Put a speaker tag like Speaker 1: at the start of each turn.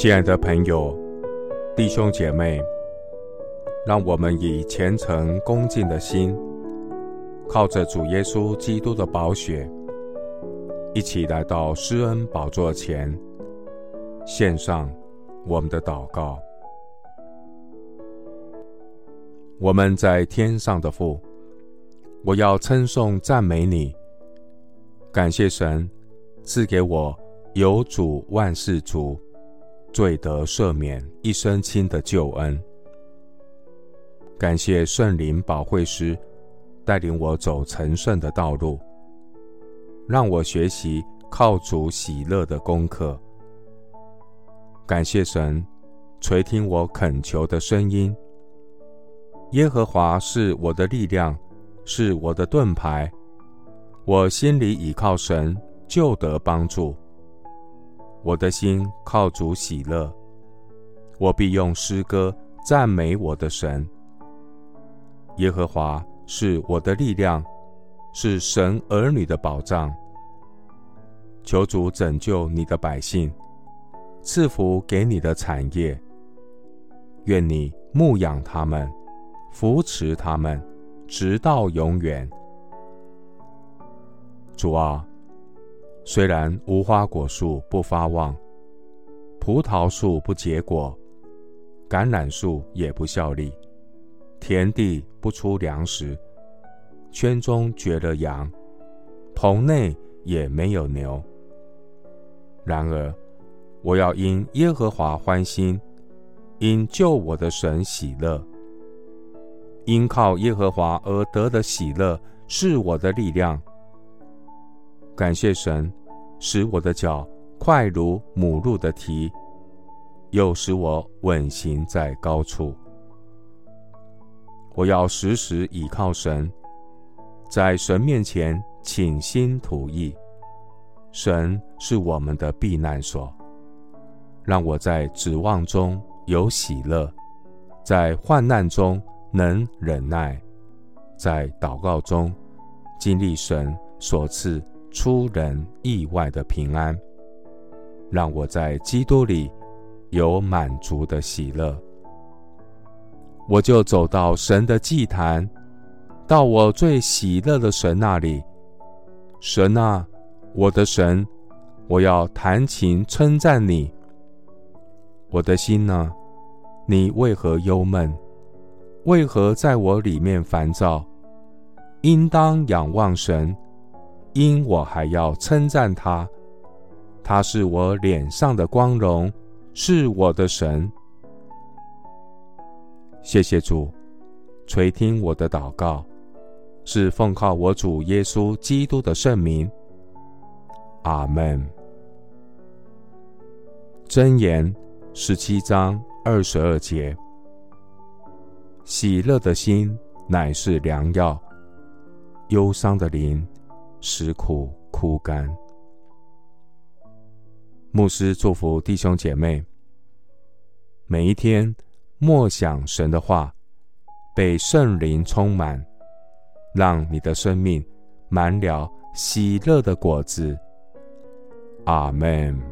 Speaker 1: 亲爱的朋友、弟兄姐妹，让我们以虔诚恭敬的心，靠着主耶稣基督的宝血，一起来到施恩宝座前，献上我们的祷告。我们在天上的父，我要称颂赞美你，感谢神赐给我有主万事足。罪得赦免、一身轻的救恩，感谢圣灵保惠师带领我走成圣的道路，让我学习靠主喜乐的功课。感谢神垂听我恳求的声音。耶和华是我的力量，是我的盾牌，我心里倚靠神，就得帮助。我的心靠主喜乐，我必用诗歌赞美我的神。耶和华是我的力量，是神儿女的保障。求主拯救你的百姓，赐福给你的产业。愿你牧养他们，扶持他们，直到永远。主啊。虽然无花果树不发旺，葡萄树不结果，橄榄树也不效力，田地不出粮食，圈中绝了羊，棚内也没有牛。然而，我要因耶和华欢心，因救我的神喜乐，因靠耶和华而得的喜乐是我的力量。感谢神，使我的脚快如母鹿的蹄，又使我稳行在高处。我要时时倚靠神，在神面前倾心吐意。神是我们的避难所，让我在指望中有喜乐，在患难中能忍耐，在祷告中经历神所赐。出人意外的平安，让我在基督里有满足的喜乐。我就走到神的祭坛，到我最喜乐的神那里。神啊，我的神，我要弹琴称赞你。我的心呢？你为何忧闷？为何在我里面烦躁？应当仰望神。因我还要称赞他，他是我脸上的光荣，是我的神。谢谢主，垂听我的祷告，是奉靠我主耶稣基督的圣名。阿门。箴言十七章二十二节：喜乐的心乃是良药，忧伤的灵。食苦枯干。牧师祝福弟兄姐妹，每一天默想神的话，被圣灵充满，让你的生命满了喜乐的果子。阿门。